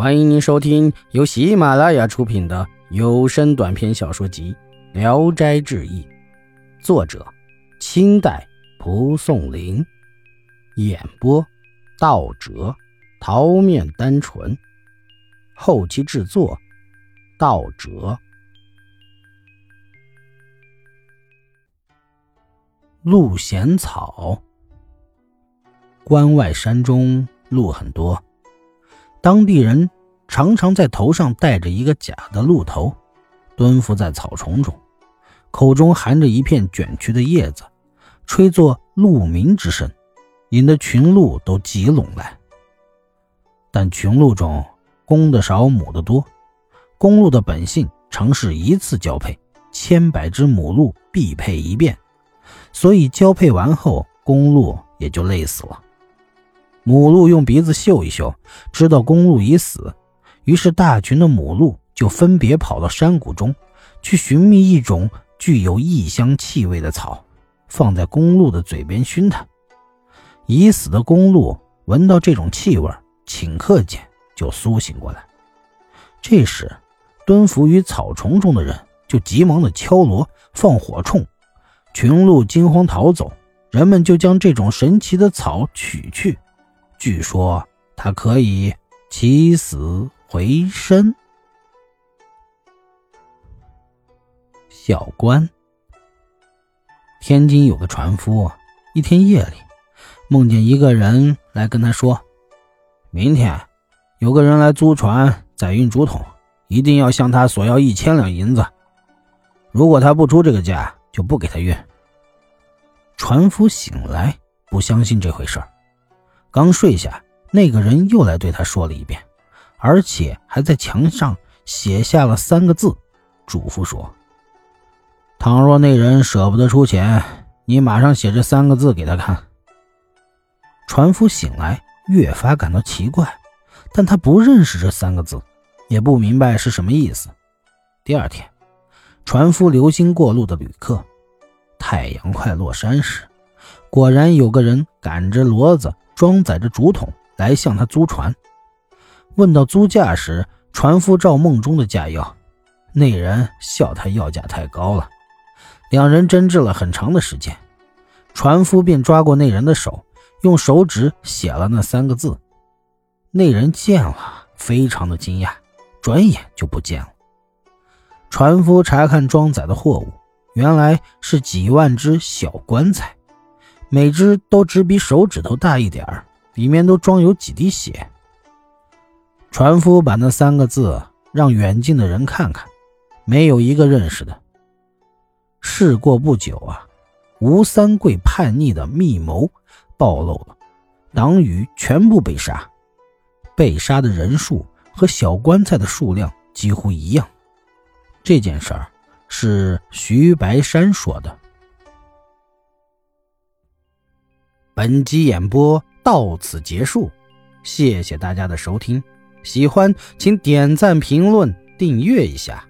欢迎您收听由喜马拉雅出品的有声短篇小说集《聊斋志异》，作者：清代蒲松龄，演播：道哲、桃面单纯，后期制作：道哲。鹿衔草，关外山中鹿很多。当地人常常在头上戴着一个假的鹿头，蹲伏在草丛中，口中含着一片卷曲的叶子，吹作鹿鸣之声，引得群鹿都集拢来。但群鹿中公的少，母的多。公鹿的本性常是一次交配，千百只母鹿必配一遍，所以交配完后，公鹿也就累死了。母鹿用鼻子嗅一嗅，知道公鹿已死，于是大群的母鹿就分别跑到山谷中，去寻觅一种具有异香气味的草，放在公鹿的嘴边熏它。已死的公鹿闻到这种气味，顷刻间就苏醒过来。这时，蹲伏于草丛中的人就急忙的敲锣放火铳，群鹿惊慌逃走，人们就将这种神奇的草取去。据说它可以起死回身。小关，天津有个船夫，一天夜里梦见一个人来跟他说：“明天有个人来租船载运竹筒，一定要向他索要一千两银子。如果他不出这个价，就不给他运。”船夫醒来，不相信这回事儿。刚睡下，那个人又来对他说了一遍，而且还在墙上写下了三个字，嘱咐说：“倘若那人舍不得出钱，你马上写这三个字给他看。”船夫醒来，越发感到奇怪，但他不认识这三个字，也不明白是什么意思。第二天，船夫留心过路的旅客，太阳快落山时，果然有个人赶着骡子。装载着竹筒来向他租船，问到租价时，船夫照梦中的价要，那人笑他要价太高了。两人争执了很长的时间，船夫便抓过那人的手，用手指写了那三个字。那人见了，非常的惊讶，转眼就不见了。船夫查看装载的货物，原来是几万只小棺材。每只都只比手指头大一点儿，里面都装有几滴血。船夫把那三个字让远近的人看看，没有一个认识的。事过不久啊，吴三桂叛逆的密谋暴露了，党羽全部被杀，被杀的人数和小棺材的数量几乎一样。这件事儿是徐白山说的。本集演播到此结束，谢谢大家的收听。喜欢请点赞、评论、订阅一下。